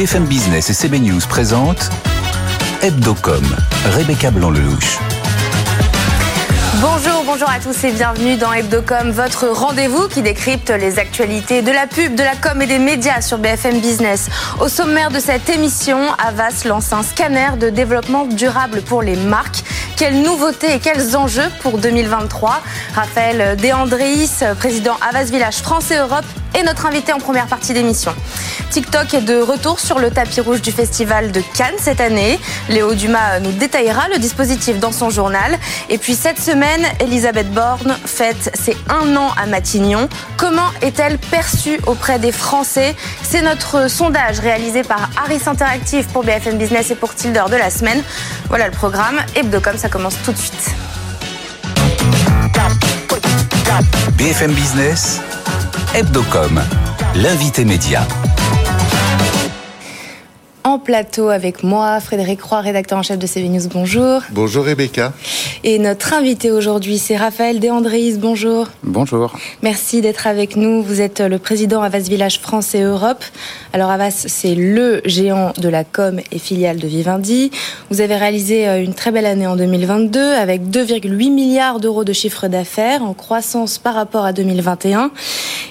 BFM Business et CB News présentent Hebdocom, Rebecca Blanc-Lelouch. Bonjour, bonjour à tous et bienvenue dans Hebdocom, votre rendez-vous qui décrypte les actualités de la pub, de la com et des médias sur BFM Business. Au sommaire de cette émission, Avas lance un scanner de développement durable pour les marques. Quelles nouveautés et quels enjeux pour 2023 Raphaël Deandréis, président Avas Village France et Europe, est notre invité en première partie d'émission. TikTok est de retour sur le tapis rouge du festival de Cannes cette année. Léo Dumas nous détaillera le dispositif dans son journal. Et puis cette semaine, Elisabeth Borne fête ses un an à Matignon. Comment est-elle perçue auprès des Français? C'est notre sondage réalisé par Harris Interactive pour BFM Business et pour Tilder de la semaine. Voilà le programme. Hebdocom, ça commence tout de suite. BFM Business, Hebdocom, l'invité média. En plateau avec moi, Frédéric Roy, rédacteur en chef de CV News, bonjour. Bonjour Rebecca. Et notre invité aujourd'hui, c'est Raphaël Deandréis, bonjour. Bonjour. Merci d'être avec nous. Vous êtes le président Avas Village France et Europe. Alors Avas, c'est le géant de la com et filiale de Vivendi. Vous avez réalisé euh, une très belle année en 2022 avec 2,8 milliards d'euros de chiffre d'affaires en croissance par rapport à 2021.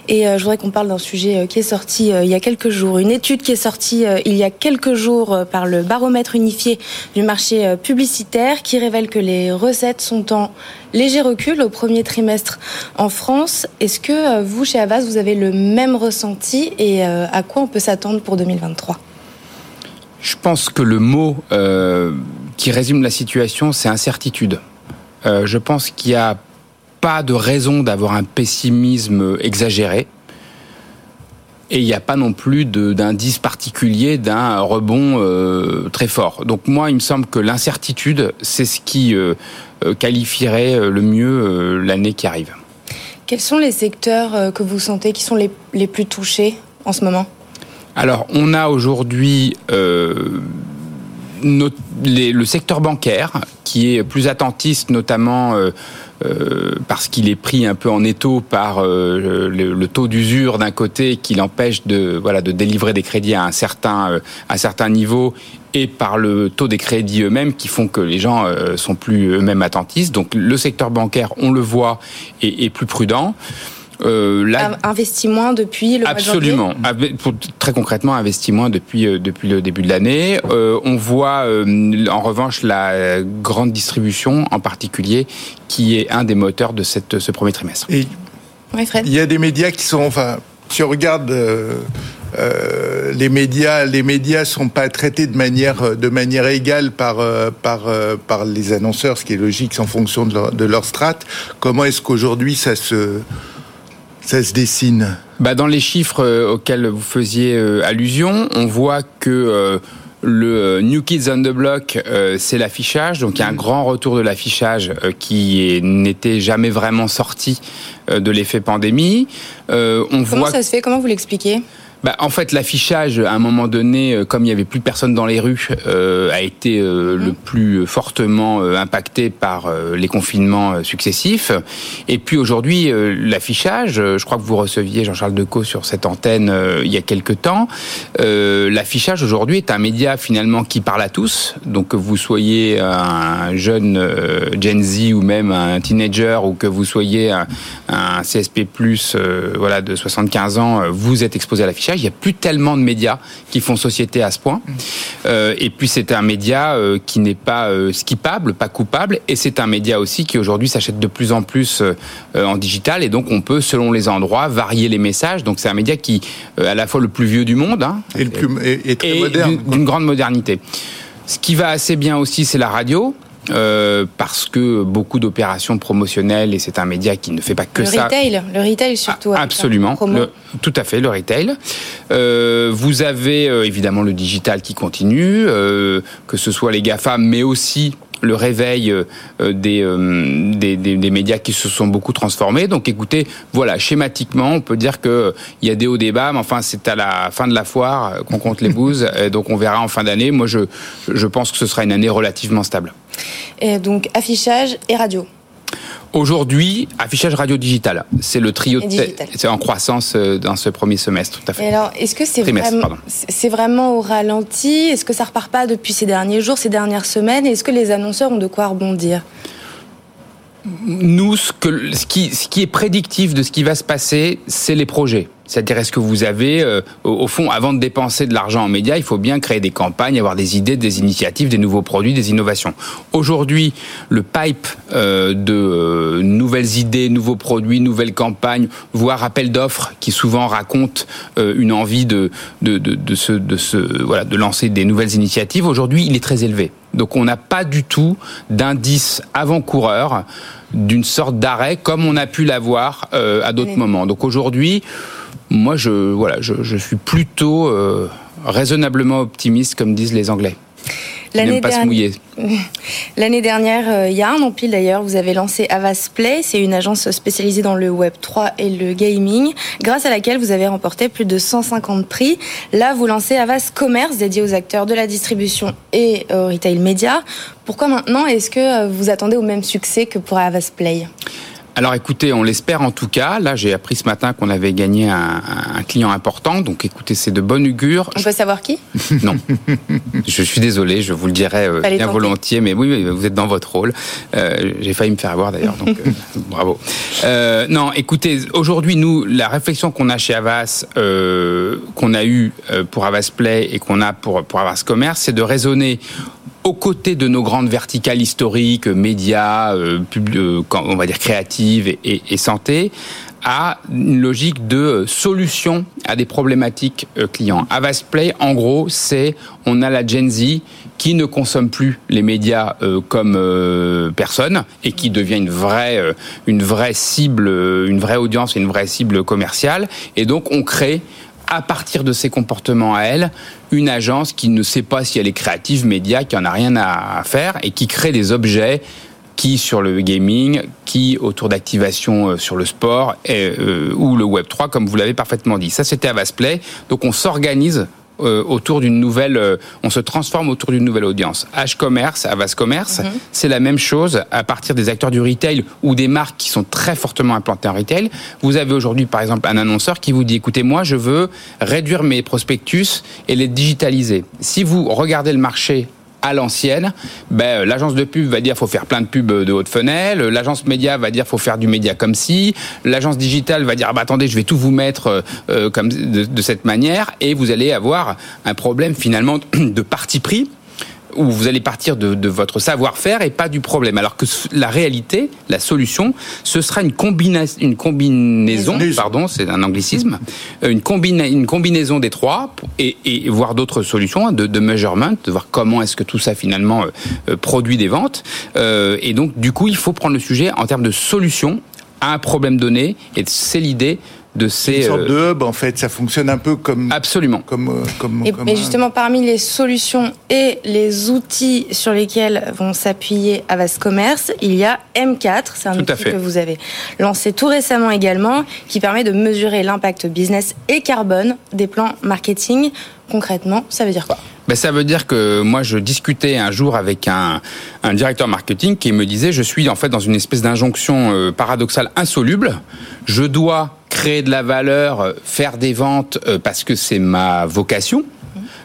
Et euh, je voudrais qu'on parle d'un sujet euh, qui est sorti il y a quelques jours, une étude qui est sortie il y a quelques jours euh, par le baromètre unifié du marché euh, publicitaire qui révèle que les recettes sont en léger recul au premier trimestre en France. Est-ce que euh, vous, chez Avas, vous avez le même ressenti et à quoi on peut s'attendre pour 2023 Je pense que le mot qui résume la situation, c'est incertitude. je pense qu'il n'y a pas de raison d'avoir un pessimisme exagéré. Et il n'y a pas non plus d'indice particulier d'un rebond euh, très fort. Donc moi, il me semble que l'incertitude, c'est ce qui euh, euh, qualifierait le mieux l'année qui arrive. Quels sont les secteurs que vous sentez qui sont les, les plus touchés en ce moment? Alors, on a aujourd'hui le secteur bancaire qui est plus attentiste, notamment euh, parce qu'il est pris un peu en étau par euh, le, taux d'usure d'un côté qui l'empêche de voilà de délivrer des crédits à un certain euh, à un certain niveau et par le taux des crédits eux-mêmes qui font que les gens sont plus eux-mêmes attentistes. Donc le secteur bancaire, on le voit, est, est plus prudent. Euh, investi moins depuis le Absolument. Mois de Pour, très concrètement, investi moins depuis euh, depuis le début de l'année. Euh, on voit euh, en revanche la grande distribution, en particulier, qui est un des moteurs de cette, ce premier trimestre. Et Il y a des médias qui sont, enfin, si on regarde. Euh, les médias, les médias sont pas traités de manière de manière égale par par par les annonceurs, ce qui est logique en fonction de leur, de leur strate. Comment est-ce qu'aujourd'hui ça se ça se dessine bah Dans les chiffres euh, auxquels vous faisiez euh, allusion, on voit que euh, le New Kids on the Block, c'est l'affichage. Donc il y a un grand retour de l'affichage qui n'était jamais vraiment sorti de l'effet pandémie. on Comment ça se fait? Comment vous l'expliquez? Bah, en fait, l'affichage, à un moment donné, euh, comme il y avait plus personne dans les rues, euh, a été euh, le mmh. plus fortement impacté par les confinements successifs. Et puis aujourd'hui, l'affichage, je crois que vous receviez Jean-Charles Decaux sur cette antenne il y a quelque temps. l'affichage aujourd'hui est un média finalement qui parle à tous. Donc que vous soyez un jeune Gen Z ou même un teenager ou que vous soyez un, un CSP+, voilà, de 75 ans, vous êtes exposé à l'affichage il n'y a plus tellement de médias qui font société à ce point. Euh, et puis c'est un média euh, qui n'est pas euh, skippable, pas coupable. Et c'est un média aussi qui aujourd'hui s'achète de plus en plus en digital. Et donc on peut, selon les endroits, varier les messages. Donc c'est un média qui est à la fois le plus vieux du monde hein, et, le plus, et, très moderne. D'une grande modernité. Ce qui va assez bien aussi, c'est la radio. Euh, parce que beaucoup d'opérations promotionnelles et c'est un média qui ne fait pas que le ça. Retail, le retail surtout. absolument, tout à fait, le retail. Euh, vous avez euh, évidemment le digital qui continue, que ce soit les GAFA, mais aussi le réveil euh, des, des, des, des, médias qui se sont beaucoup transformés. Donc écoutez, voilà, schématiquement, on peut dire qu'il y a des hauts débats, mais enfin c'est à la fin de la foire qu'on compte les bouses, donc on verra en fin d'année. Moi je, je pense que ce sera une année relativement stable. Et donc affichage et radio. Aujourd'hui, affichage radio digital, c'est le trio, c'est en croissance euh, dans ce premier semestre, tout à fait. alors, est-ce que c'est vraiment, c'est vraiment au ralenti? Est-ce que ça repart pas depuis ces derniers jours, ces dernières semaines? Est-ce que les annonceurs ont de quoi rebondir? Nous, ce, que, ce, qui, ce qui est prédictif de ce qui va se passer, c'est les projets. C'est-à-dire, est-ce que vous avez, euh, au, fond, avant de dépenser de l'argent en médias, il faut bien créer des campagnes, avoir des idées, des initiatives, des nouveaux produits, des innovations. Aujourd'hui, le pipe euh, de euh, nouvelles idées, nouveaux produits, nouvelles campagnes, voire appels d'offres, qui souvent racontent une envie de de, de, de, se, de, se, voilà, de lancer des nouvelles initiatives, aujourd'hui, il est très élevé. Donc, on n'a pas du tout d'indice avant-coureur d'une sorte d'arrêt comme on a pu l'avoir à d'autres moments. Donc aujourd'hui, moi, je, voilà, je, suis plutôt euh, raisonnablement optimiste, comme disent les Anglais. L'année dernière, L'année dernière, euh, il y a un an pile d'ailleurs, vous avez lancé Avas Play. C'est une agence spécialisée dans le Web 3 et le gaming, grâce à laquelle vous avez remporté plus de 150 prix. Là, vous lancez Avas Commerce, dédié aux acteurs de la distribution et au retail média. Pourquoi maintenant? Est-ce que vous attendez au même succès que pour Avas Play? Alors écoutez, on l'espère en tout cas. Là, j'ai appris ce matin qu'on avait gagné un, client important. Donc écoutez, c'est de bon augure. On peut savoir qui? Non. je suis désolé, je vous le dirai euh, bien volontiers, mais oui, vous êtes dans votre rôle. Euh, j'ai failli me faire avoir d'ailleurs, donc euh, bravo. non, écoutez, aujourd'hui, nous, la réflexion qu'on a chez Avas, qu'on a eue pour Avas Play et qu'on a pour, pour Avas Commerce, c'est de raisonner aux côtés de nos grandes verticales historiques, médias, euh, euh on va dire créatives et, et, santé, à une logique de solution à des problématiques euh, clients. Avasplay, en gros, c'est on a la Gen Z qui ne consomme plus les médias euh, comme euh, personne et qui devient une vraie, une vraie cible, une vraie audience, une vraie cible commerciale. Et donc, on crée à partir de ses comportements à elle, une agence qui ne sait pas si elle est créative, média, qui en a rien à faire et qui crée des objets qui sur le gaming, qui autour d'activation euh, sur le sport et, euh, ou le Web 3, comme vous l'avez parfaitement dit. Ça, c'était Avasplay. Donc, on s'organise euh, autour d'une nouvelle, euh, on se transforme autour d'une nouvelle audience. H-commerce, Avas Commerce, mhm. c'est la même chose à partir des acteurs du retail ou des marques qui sont très fortement implantées en retail. Vous avez aujourd'hui, par exemple, un annonceur qui vous dit, écoutez, moi, je veux réduire mes prospectus et les digitaliser. Si vous regardez le marché à l'ancienne, ben, l'agence de pub va dire faut faire plein de pubs de haute fenêtre, l'agence média va dire faut faire du média comme si, l'agence digitale va dire ah bah attendez je vais tout vous mettre euh, euh, comme de, de, cette manière et vous allez avoir un problème finalement de parti pris où vous allez partir de, de votre savoir-faire et pas du problème. Alors que la réalité, la solution, ce sera une, combina une combinaison, pardon, c'est un anglicisme, euh, une, combina une combinaison des trois et, et voir d'autres solutions hein, de, de, measurement, de voir comment est-ce que tout ça finalement euh, euh, produit des ventes. Euh, et donc, du coup, il faut prendre le sujet en termes de solution à un problème donné et c'est l'idée de ces une sorte de euh, hub en fait ça fonctionne un peu comme absolument. comme euh, comme, et, justement parmi les solutions et les outils sur lesquels vont s'appuyer Avas Commerce il y a M4 c'est un outil que vous avez lancé tout récemment également qui permet de mesurer l'impact business et carbone des plans marketing. Concrètement ça veut dire quoi? Ben, ça veut dire que moi je discutais un jour avec un, un directeur marketing qui me disait je suis en fait dans une espèce d'injonction euh, paradoxale insoluble je dois créer de la valeur, euh, faire des ventes euh, parce que c'est ma vocation.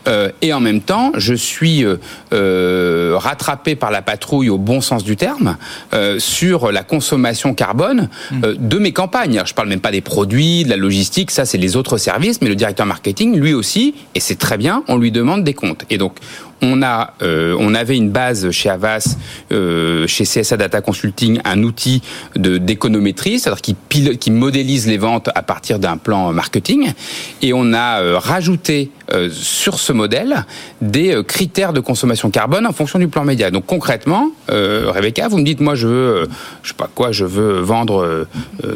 Euh, et en même temps, je suis euh, rattrapé par la patrouille au bon sens du terme euh, sur la consommation carbone mm. de mes campagnes. Alors, je parle même pas des produits, de la logistique, ça c'est les autres services, mais le directeur marketing, lui aussi, et c'est très bien, on lui demande des comptes. Et donc, on a, euh, on avait une base chez Avas, euh, chez CSA Data Consulting, un outil de d'économétrie, c'est-à-dire qui, modélise les ventes à partir d'un plan marketing, et on a euh, rajouté sur ce modèle des critères de consommation carbone en fonction du plan média. Donc concrètement, Rebecca, vous me dites, moi je veux, je sais pas quoi, je veux vendre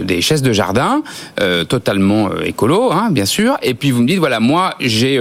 des chaises de jardin, totalement écolo, hein, bien sûr, et puis vous me dites, voilà, moi j'ai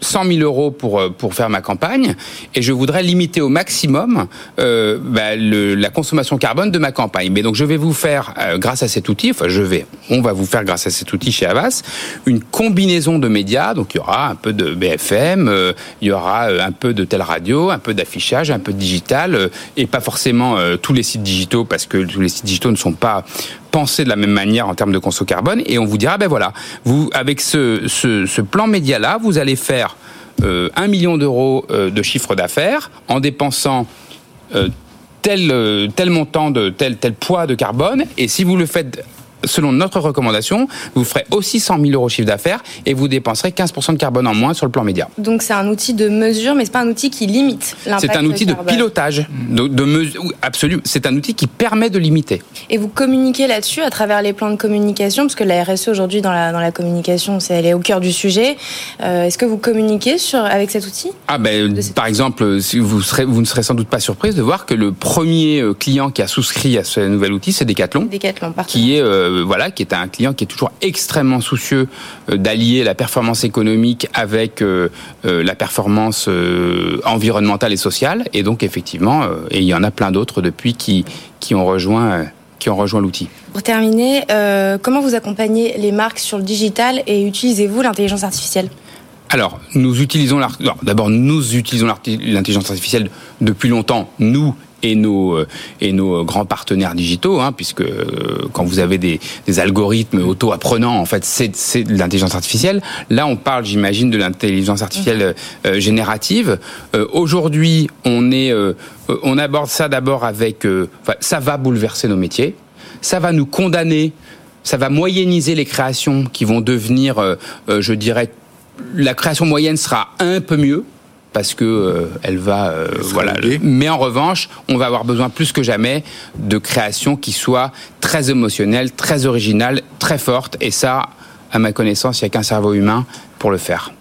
100 000 euros pour, euh, pour faire ma campagne et je voudrais limiter au maximum euh, bah, le, la consommation carbone de ma campagne. Mais donc je vais vous faire, euh, grâce à cet outil, enfin je vais, on va vous faire grâce à cet outil chez Avas une combinaison de médias. Donc il y aura un peu de BFM, euh, il y aura euh, un peu de telle radio, un peu d'affichage, un peu de digital, euh, et pas forcément tous les sites digitaux parce que tous les sites digitaux ne sont pas pensés de la même manière en termes de conso carbone. Et on vous dira ben voilà, vous avec ce, plan média là, vous allez faire un million d'euros de chiffre d'affaires en dépensant tel, tel montant de tel, tel poids de carbone. Et si vous le faites selon notre recommandation, vous ferez aussi 100 000 euros chiffre d'affaires et vous dépenserez 15% de carbone en moins sur le plan média. Donc c'est un outil de mesure, mais c'est pas un outil qui limite l'impact. C'est un outil de pilotage, de, de mesure, absolument. C'est un outil qui permet de limiter. Et vous communiquez là-dessus à travers les plans de communication, parce que la RSE aujourd'hui dans la, dans la communication, c'est elle est au cœur du sujet. Euh, est-ce que vous communiquez sur, avec cet outil? Ah ben, par exemple, vous, serez, vous ne serez sans doute pas surprise de voir que le premier euh, client qui a souscrit à ce nouvel outil, c'est Decathlon, Decathlon qui est euh, euh, voilà, qui est un client qui est toujours extrêmement soucieux euh, d'allier la performance économique avec euh, la performance environnementale et sociale. Et donc effectivement, et il y en a plein d'autres depuis qui qui ont rejoint qui ont rejoint l'outil. Pour terminer, comment vous accompagnez les marques sur le digital et utilisez-vous l'intelligence artificielle? Alors, nous utilisons d'abord nous utilisons l'intelligence artificielle depuis longtemps, nous et nos euh, et nos grands partenaires digitaux, hein, puisque euh, quand vous avez des, des algorithmes auto-apprenants, en fait, c'est c'est de l'intelligence artificielle. Là, on parle, j'imagine, de l'intelligence artificielle euh, générative. Aujourd'hui, on est on aborde ça d'abord avec, ça va bouleverser nos métiers, ça va nous condamner, ça va moyenniser les créations qui vont devenir, je dirais, la création moyenne sera un peu mieux parce que euh, elle va euh, voilà mais en revanche on va avoir besoin plus que jamais de créations qui soient très émotionnelles très originales très fortes et ça à ma connaissance il n'y a qu'un cerveau humain pour le faire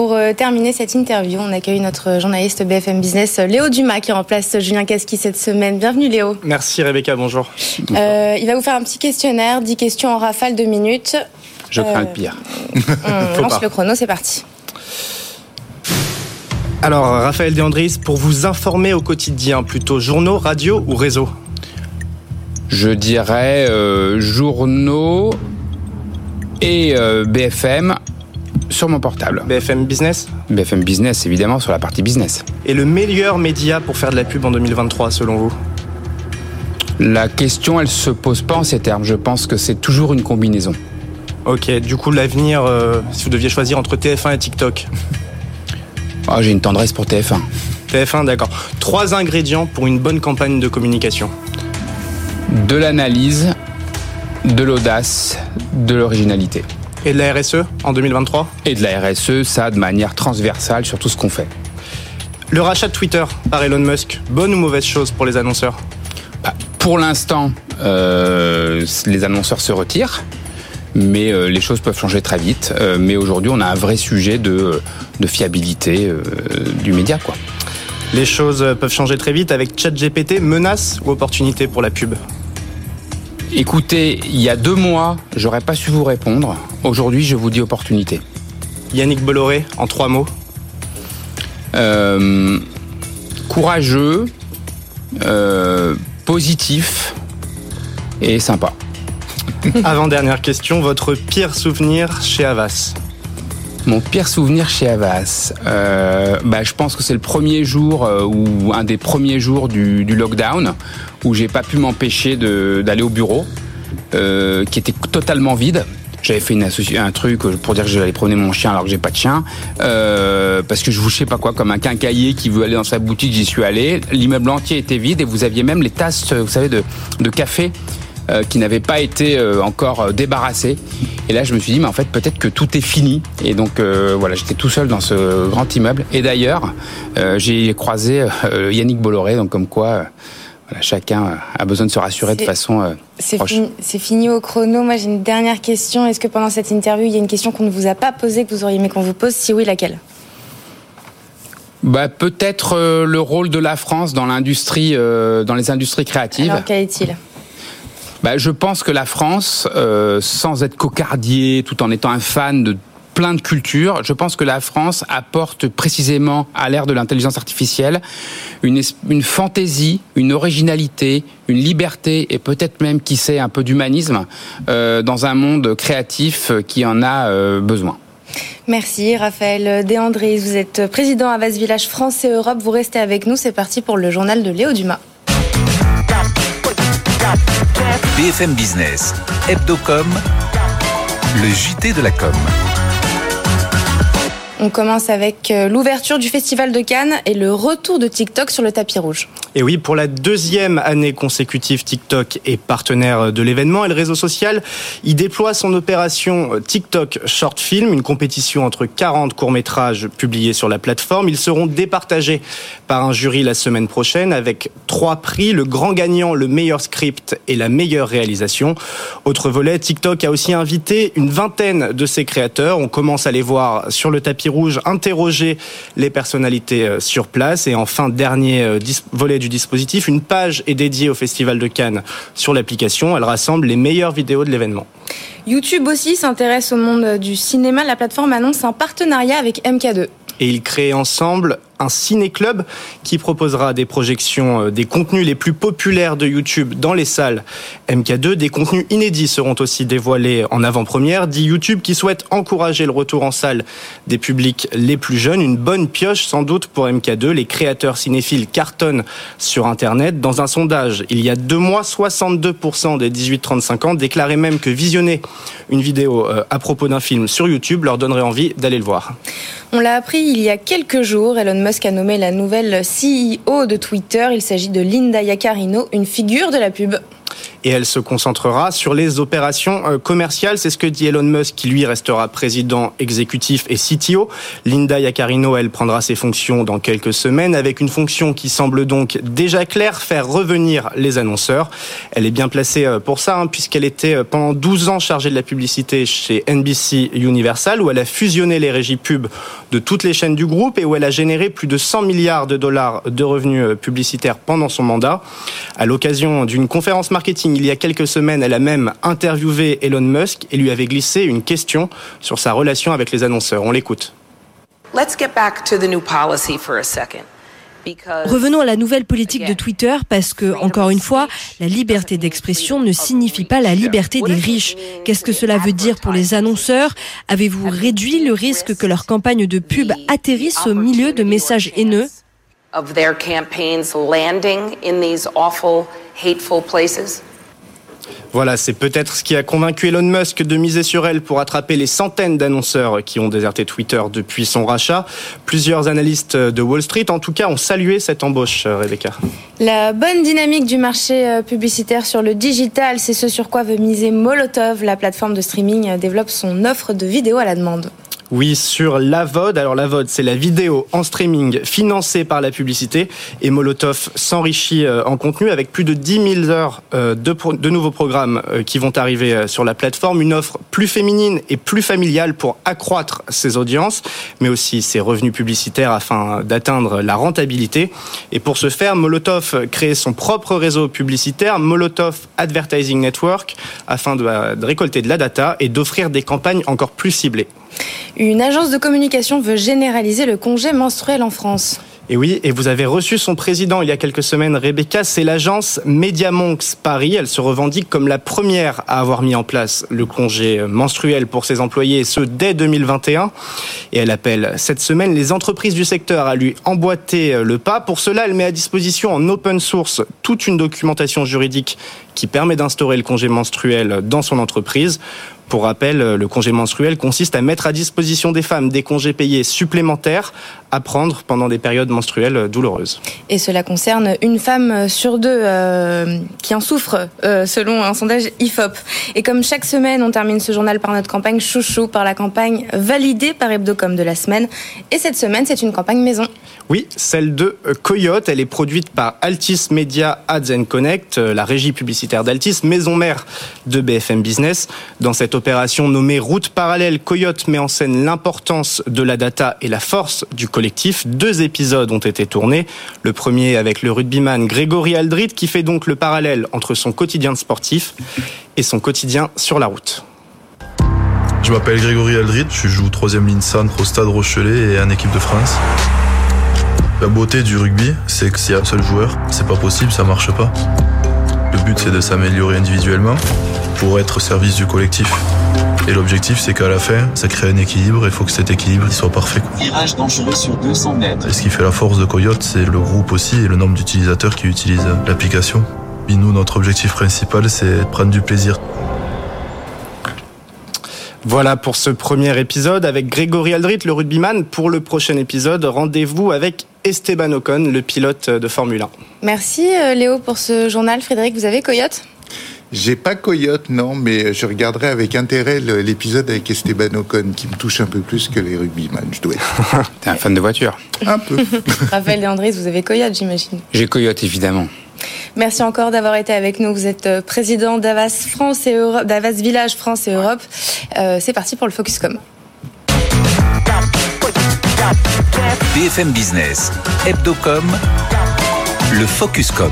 pour euh, terminer cette interview, on accueille notre journaliste BFM Business, Léo Dumas, qui remplace Julien Casqui cette semaine. Bienvenue Léo. Merci Rebecca, bonjour. Euh, il va vous faire un petit questionnaire, 10 questions en rafale, 2 minutes. Je crains le pire. On lance le chrono, c'est parti. Alors, Raphaël Deandris, pour vous informer au quotidien, plutôt journaux, radio ou réseau Je dirais euh, journaux et euh, BFM sur mon portable. BFM Business BFM Business, évidemment, sur la partie business. Et le meilleur média pour faire de la pub en 2023, selon vous La question, elle se pose pas en ces termes. Je pense que c'est toujours une combinaison. Ok, du coup, l'avenir, euh, si vous deviez choisir entre TF1 et TikTok Oh, j'ai une tendresse pour TF1. TF1, d'accord. Trois ingrédients pour une bonne campagne de communication. De l'analyse, de l'audace, de l'originalité. Et de la RSE en 2023 Et de la RSE, ça de manière transversale sur tout ce qu'on fait. Le rachat de Twitter par Elon Musk, bonne ou mauvaise chose pour les annonceurs? Bah, Pour l'instant, euh, les annonceurs se retirent mais euh, les choses peuvent changer très vite. Euh, mais aujourd'hui, on a un vrai sujet de, de fiabilité euh, du média, quoi. Les choses peuvent changer très vite avec ChatGPT, menace ou opportunité pour la pub? Écoutez, il y a deux mois, j'aurais pas su vous répondre. Aujourd'hui, je vous dis opportunité. Yannick Bolloré, en trois mots Courageux, positif et sympa. Avant-dernière question, votre pire souvenir chez Avas mon pire souvenir chez Avas, euh, bah, je pense que c'est le premier jour euh, ou un des premiers jours du, lockdown où j'ai pas pu m'empêcher d'aller au bureau, euh, qui était totalement vide. J'avais fait une un truc pour dire que j'allais promener mon chien alors que j'ai pas de chien, parce que je vous sais pas quoi, comme un quincaillier qui veut aller dans sa boutique, j'y suis allé. L'immeuble entier était vide et vous aviez même les tasses, vous savez, de, de café euh, qui n'avait pas été euh, encore euh, débarrassé. Et là, je me suis dit, mais en fait, peut-être que tout est fini. Et donc, voilà, j'étais tout seul dans ce grand immeuble. Et d'ailleurs, j'ai croisé Yannick Bolloré, donc comme quoi. Voilà, chacun a besoin de se rassurer de façon proche. C'est fini au chrono. Moi, j'ai une dernière question. Est-ce que pendant cette interview, il y a une question qu'on ne vous a pas posée, que vous auriez aimé qu'on vous pose? Si oui, laquelle? Bah, peut-être le rôle de la France dans l'industrie, dans les industries créatives. Alors, quel est-il? Bah, Je pense que la France, euh, sans être cocardier, tout en étant un fan de plein de cultures. Je pense que la France apporte précisément à l'ère de l'intelligence artificielle une, fantaisie, une originalité, une liberté et peut-être même, qui sait, un peu d'humanisme euh, dans un monde créatif qui en a euh, besoin. Merci Raphaël Desandré. Vous êtes président à Vase Village France et Europe. Vous restez avec nous. C'est parti pour le journal de Léo Dumas. BFM Business, Hebdocom, le JT de la com. On commence avec euh, l'ouverture du Festival de Cannes et le retour de TikTok sur le tapis rouge. Et oui, pour la deuxième année consécutive, TikTok est partenaire de l'événement et le réseau social y déploie son opération TikTok Short Film, une compétition entre 40 courts-métrages publiés sur la plateforme. Ils seront départagés par un jury la semaine prochaine avec trois prix, le grand gagnant, le meilleur script et la meilleure réalisation. Autre volet, TikTok a aussi invité une vingtaine de ses créateurs. On commence à les voir sur le tapis rouge interroger les personnalités euh, sur place. Et enfin, dernier euh, volet du dispositif, une page est dédiée au Festival de Cannes sur l'application. Elle rassemble les meilleures vidéos de l'événement. YouTube aussi s'intéresse au monde du cinéma. La plateforme annonce un partenariat avec MK2. Et ils créent ensemble un ciné-club qui proposera des projections euh, des contenus les plus populaires de YouTube dans les salles MK2. Des contenus inédits seront aussi dévoilés en avant-première. Dit YouTube qui souhaite encourager le retour en salle des publics les plus jeunes. Une bonne pioche sans doute pour MK2. Les créateurs cinéphiles cartonnent sur Internet. Dans un sondage, il y a deux mois, 62% des 18-35 ans déclaraient même que visionner une vidéo euh, à propos d'un film sur YouTube leur donnerait envie d'aller le voir. On l'a appris il y a quelques jours. Elon Musk a nommé la nouvelle CEO de Twitter. Il s'agit de Linda Yaccarino, une figure de la pub et elle se concentrera sur les opérations euh, commerciales. C'est ce que dit Elon Musk, qui lui restera président exécutif et CTO. Linda Yaccarino, elle prendra ses fonctions dans quelques semaines, avec une fonction qui semble donc déjà claire, faire revenir les annonceurs. Elle est bien placée euh, pour ça, hein, puisqu'elle était euh, pendant 12 ans chargée de la publicité chez NBC Universal, où elle a fusionné les régies pub de toutes les chaînes du groupe et où elle a généré plus de 100 milliards de dollars de revenus publicitaires pendant son mandat. À l'occasion d'une conférence marketing il y a quelques semaines, elle a même interviewé Elon Musk et lui avait glissé une question sur sa relation avec les annonceurs. On l'écoute. Revenons à la nouvelle politique de Twitter parce que, encore une fois, la liberté d'expression ne signifie pas la liberté des riches. Qu'est-ce que cela veut dire pour les annonceurs? Avez-vous réduit le risque que leur campagne de pub atterrisse au milieu de messages haineux? Voilà, c'est peut-être ce qui a convaincu Elon Musk de miser sur elle pour attraper les centaines d'annonceurs qui ont déserté Twitter depuis son rachat. Plusieurs analystes de Wall Street, en tout cas, ont salué cette embauche, Rebecca. La bonne dynamique du marché euh, publicitaire sur le digital, c'est ce sur quoi veut miser Molotov. La plateforme de streaming euh, développe son offre de vidéos à la demande. Oui, sur la VOD. Alors la VOD, c'est la vidéo en streaming financée par la publicité. Et Molotov s'enrichit euh, en contenu avec plus de 10 000 heures euh, de, nouveaux programmes euh, qui vont arriver sur la plateforme. Une offre plus féminine et plus familiale pour accroître ses audiences, mais aussi ses revenus publicitaires afin d'atteindre la rentabilité. Et pour ce faire, Molotov crée son propre réseau publicitaire, Molotov Advertising Network, afin de récolter de la data et d'offrir des campagnes encore plus ciblées. Une agence de communication veut généraliser le congé menstruel en France. Et oui, et vous avez reçu son président il y a quelques semaines, Rebecca, c'est l'agence Mediamonks Paris. Elle se revendique comme la première à avoir mis en place le congé menstruel pour ses employés, et ce dès 2021. Et elle appelle cette semaine les entreprises du secteur à lui emboîter le pas. Pour cela, elle met à disposition en open source toute une documentation juridique qui permet d'instaurer le congé menstruel dans son entreprise. Pour rappel, le congé menstruel consiste à mettre à disposition des femmes des congés payés supplémentaires à prendre pendant des périodes menstruelles douloureuses. Et cela concerne une femme sur deux euh, qui en souffre, euh, selon un sondage IFOP. Et comme chaque semaine, on termine ce journal par notre campagne chouchou, par la campagne validée par Hebdocom de la semaine. Et cette semaine, c'est une campagne maison. Oui, celle de Coyote. Elle est produite par Altis Media Ads Connect, la régie publicitaire d'Altis, maison mère de BFM Business. Dans cette opération nommée Route parallèle, Coyote met en scène l'importance de la data et la force du collectif. Deux épisodes ont été tournés. Le premier avec le rugbyman Grégory Aldrit qui fait donc le parallèle entre son quotidien de sportif et son quotidien sur la route. Je m'appelle Grégory Aldrit, je joue troisième ligne centre au Stade Rochelet et en équipe de France. La beauté du rugby, c'est que s'il y un seul joueur, c'est pas possible, ça marche pas. Le but, c'est de s'améliorer individuellement pour être au service du collectif. Et l'objectif, c'est qu'à la fin, ça crée un équilibre. Il faut que cet équilibre il soit parfait. Virage dangereux sur 200 mètres. Et ce qui fait la force de Coyote, c'est le groupe aussi et le nombre d'utilisateurs qui utilisent l'application. Et nous, notre objectif principal, c'est de prendre du plaisir. Voilà pour ce premier épisode avec Grégory Aldrit, le rugbyman. Pour le prochain épisode, rendez-vous avec Esteban Ocon, le pilote de Formule 1. Merci euh, Léo pour ce journal. Frédéric, vous avez Coyote? J'ai pas Coyote, non, mais je regarderai avec intérêt l'épisode avec Esteban Ocon, qui me touche un peu plus que les rugbyman, je dois être. T'es un fan de voiture Un peu. Raphaël et Andrés, vous avez Coyote, j'imagine J'ai Coyote, évidemment. Merci encore d'avoir été avec nous. Vous êtes euh, président d'Avas France et Europe, d'Avas Village France et Europe. Euh, c'est parti pour le Focuscom. BFM Business, Hebdocom, le Focuscom.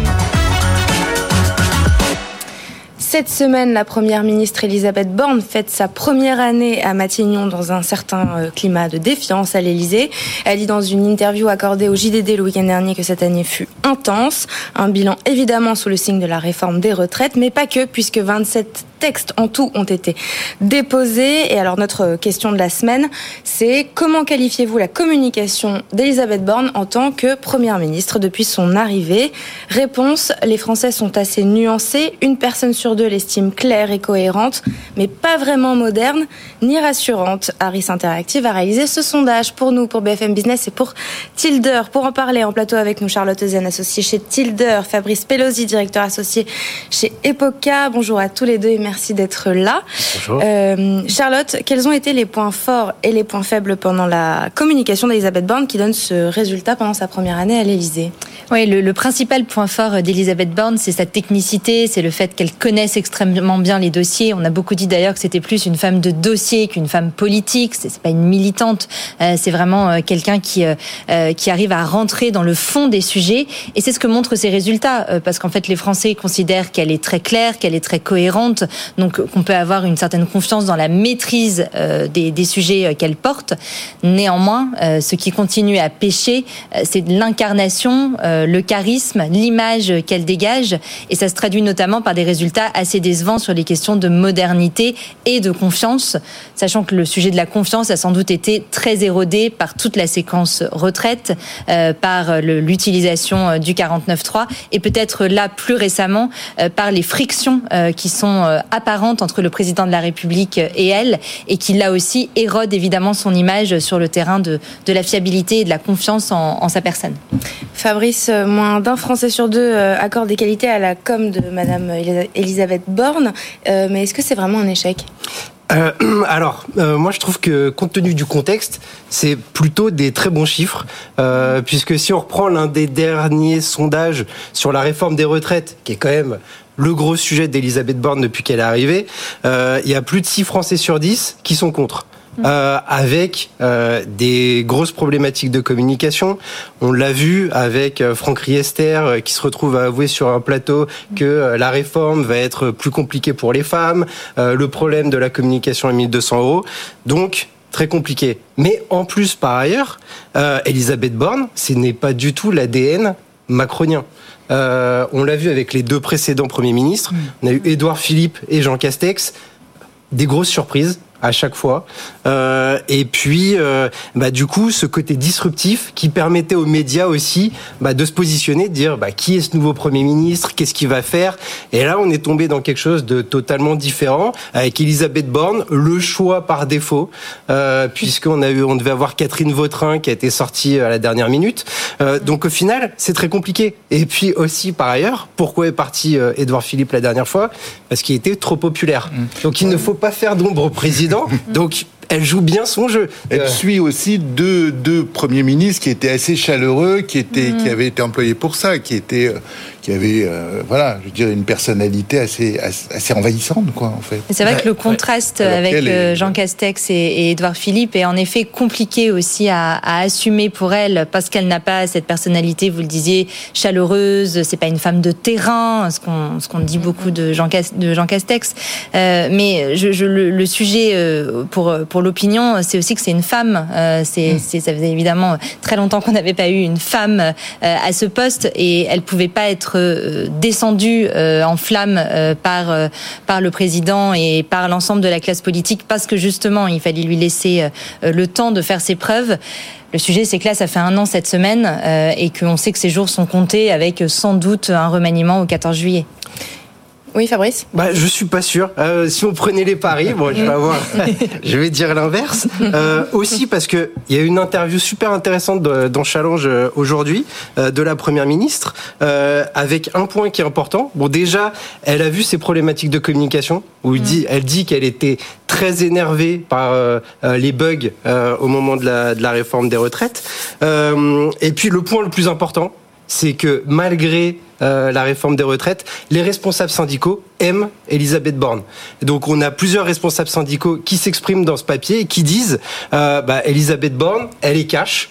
Cette semaine, la première ministre Elisabeth Borne fête sa première année à Matignon dans un certain euh, climat de défiance à l'Elysée. Elle dit dans une interview accordée au JDD le week-end dernier que cette année fut intense. Un bilan évidemment sous le signe de la réforme des retraites, mais pas que, puisque 27 textes en tout ont été déposés. Et alors notre question de la semaine, c'est comment qualifiez-vous la communication d'Elisabeth Borne en tant que Première ministre depuis son arrivée? Réponse, les Français sont assez nuancés. Une personne sur deux l'estime claire et cohérente, mais pas vraiment moderne ni rassurante. Harris Interactive a réalisé ce sondage pour nous, pour BFM Business et pour Tilder. Pour en parler en plateau avec nous, Charlotte Zen, associée chez Tilder, Fabrice Pelosi, directeur associé chez Epoca. Bonjour à tous les deux et d'être là. Euh, Charlotte, quels ont été les points forts et les points faibles pendant la communication d'Elisabeth Borne qui donne ce résultat pendant sa première année à l'Elysée Oui, le, le, principal point fort d'Elisabeth Borne, c'est sa technicité, c'est le fait qu'elle connaisse extrêmement bien les dossiers. On a beaucoup dit d'ailleurs que c'était plus une femme de dossier qu'une femme politique. C'est pas une militante, euh, c'est vraiment euh, quelqu'un qui qui arrive à rentrer dans le fond des sujets. Et c'est ce que montrent ses résultats, parce qu'en fait les Français considèrent qu'elle est très claire, qu'elle est très cohérente, donc qu'on peut avoir une certaine confiance dans la maîtrise euh, des, des, sujets euh, qu'elle porte. Néanmoins, euh, ce qui continue à pêcher, c'est l'incarnation, le charisme, l'image qu'elle dégage, et ça se traduit notamment par des résultats assez décevants sur les questions de modernité et de confiance, sachant que le sujet de la confiance a sans doute été très érodé par toute la séquence retraite, par l'utilisation du 49.3 et peut-être là plus récemment par les frictions qui sont apparente entre le président de la République et elle, et qui là aussi érode évidemment son image sur le terrain de, de la fiabilité et de la confiance en, en sa personne. Fabrice, euh, moins d'un Français sur deux euh, accorde des qualités à la com de Madame Elisabeth Borne, euh, mais est-ce que c'est vraiment un échec? Euh, alors, euh, moi je trouve que compte tenu du contexte, c'est plutôt des très bons chiffres, euh, puisque si on reprend l'un des derniers sondages sur la réforme des retraites, qui est quand même le gros sujet d'Elisabeth Borne depuis qu'elle est arrivée, euh, il y a plus de 6 Français sur 10 qui sont contre. Euh, avec euh, des grosses problématiques de communication. On l'a vu avec euh, Franck Riester euh, qui se retrouve à avouer sur un plateau que euh, la réforme va être plus compliquée pour les femmes, le problème de la communication à 1200 euros. Donc, très compliqué. Mais en plus, par ailleurs, Elisabeth Borne, ce n'est pas du tout l'ADN macronien. Euh, on l'a vu avec les deux précédents premiers ministres. On a eu Édouard Philippe et Jean Castex. Des grosses surprises à chaque fois. Euh, et puis, euh, bah, du coup, ce côté disruptif qui permettait aux médias aussi bah, de se positionner, de dire bah, qui est ce nouveau Premier ministre, qu'est-ce qu'il va faire? Et là, on est tombé dans quelque chose de totalement différent avec Elisabeth Borne, le choix par défaut, euh, puisqu'on a eu, on devait avoir Catherine Vautrin qui a été sortie à la dernière minute. Euh, donc au final, c'est très compliqué. Et puis aussi, par ailleurs, pourquoi est parti euh, Édouard Philippe la dernière fois? Parce qu'il était trop populaire. Donc il ne faut pas faire d'ombre au président donc, elle joue bien son jeu. Elle euh... suit aussi deux, deux premiers ministres qui étaient assez chaleureux, qui étaient, mmh. qui avaient été employés pour ça, qui étaient, qui avait, euh, voilà, je veux dire, une personnalité assez, assez, envahissante, quoi, en fait. C'est vrai que le contraste avec euh, Jean Castex et, Édouard Philippe est en effet compliqué aussi à, à assumer pour elle, parce qu'elle n'a pas cette personnalité, vous le disiez, chaleureuse. C'est pas une femme de terrain, ce qu'on ce qu'on dit beaucoup de Jean, de Jean Castex. Euh, mais je, je, le, le, sujet euh, pour pour l'opinion, c'est aussi que c'est une femme. Euh, c'est mm. ça faisait évidemment très longtemps qu'on n'avait pas eu une femme à ce poste et elle pouvait pas être euh, descendu euh, en flammes euh, par par le président et par l'ensemble de la classe politique parce que justement il fallait lui laisser le temps de faire ses preuves. Le sujet, c'est que là, ça fait un an cette semaine et qu'on sait que ces jours sont comptés avec sans doute un remaniement au 14 juillet. Oui, Fabrice? Bah, Je suis pas sûr. Euh, si on prenait les paris, bon, je vais, avoir, je vais dire l'inverse. Euh, aussi parce qu'il y a une interview super intéressante dans Challenge euh, aujourd'hui de la Première ministre euh, avec un point qui est important. Bon, déjà, elle a vu ses problématiques de communication où dit, elle dit qu'elle était très énervée par les bugs au moment de la, de la réforme des retraites. et puis le point le plus important, c'est que malgré euh, la réforme des retraites, les responsables syndicaux aiment Elisabeth Borne. Donc on a plusieurs responsables syndicaux qui s'expriment dans ce papier et qui disent euh, bah, Elisabeth Borne, elle est cash,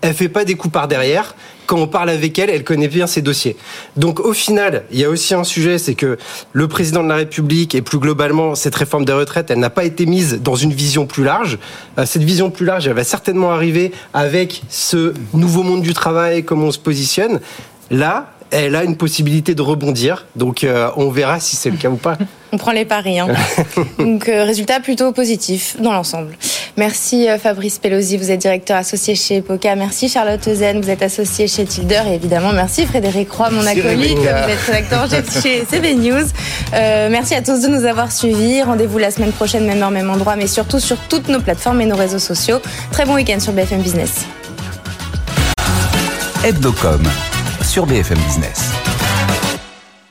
elle fait pas des coups par derrière. Quand on parle avec elle, elle connaît bien ses dossiers. Donc au final, il y a aussi un sujet, c'est que le président de la République et plus globalement cette réforme des retraites, elle n'a pas été mise dans une vision plus large. Euh, cette vision plus large, elle va certainement arriver avec ce nouveau monde du travail, comment on se positionne. Là, elle a une possibilité de rebondir. Donc euh, on verra si c'est le cas ou pas. On prend les paris. Hein. donc euh, résultat plutôt positif dans l'ensemble. Merci euh, Fabrice Pelosi, vous êtes directeur associé chez Epoca. Merci Charlotte Zen, vous êtes associé chez Tilder. Et évidemment, merci Frédéric Roy, mon acolyte, vous êtes rédacteur chez CB News. merci à tous de nous avoir suivis. Rendez-vous la semaine prochaine, même heure, même endroit, mais surtout sur toutes nos plateformes et nos réseaux sociaux. Très bon week-end sur BFM Business. Hebdocom sur BFM Business.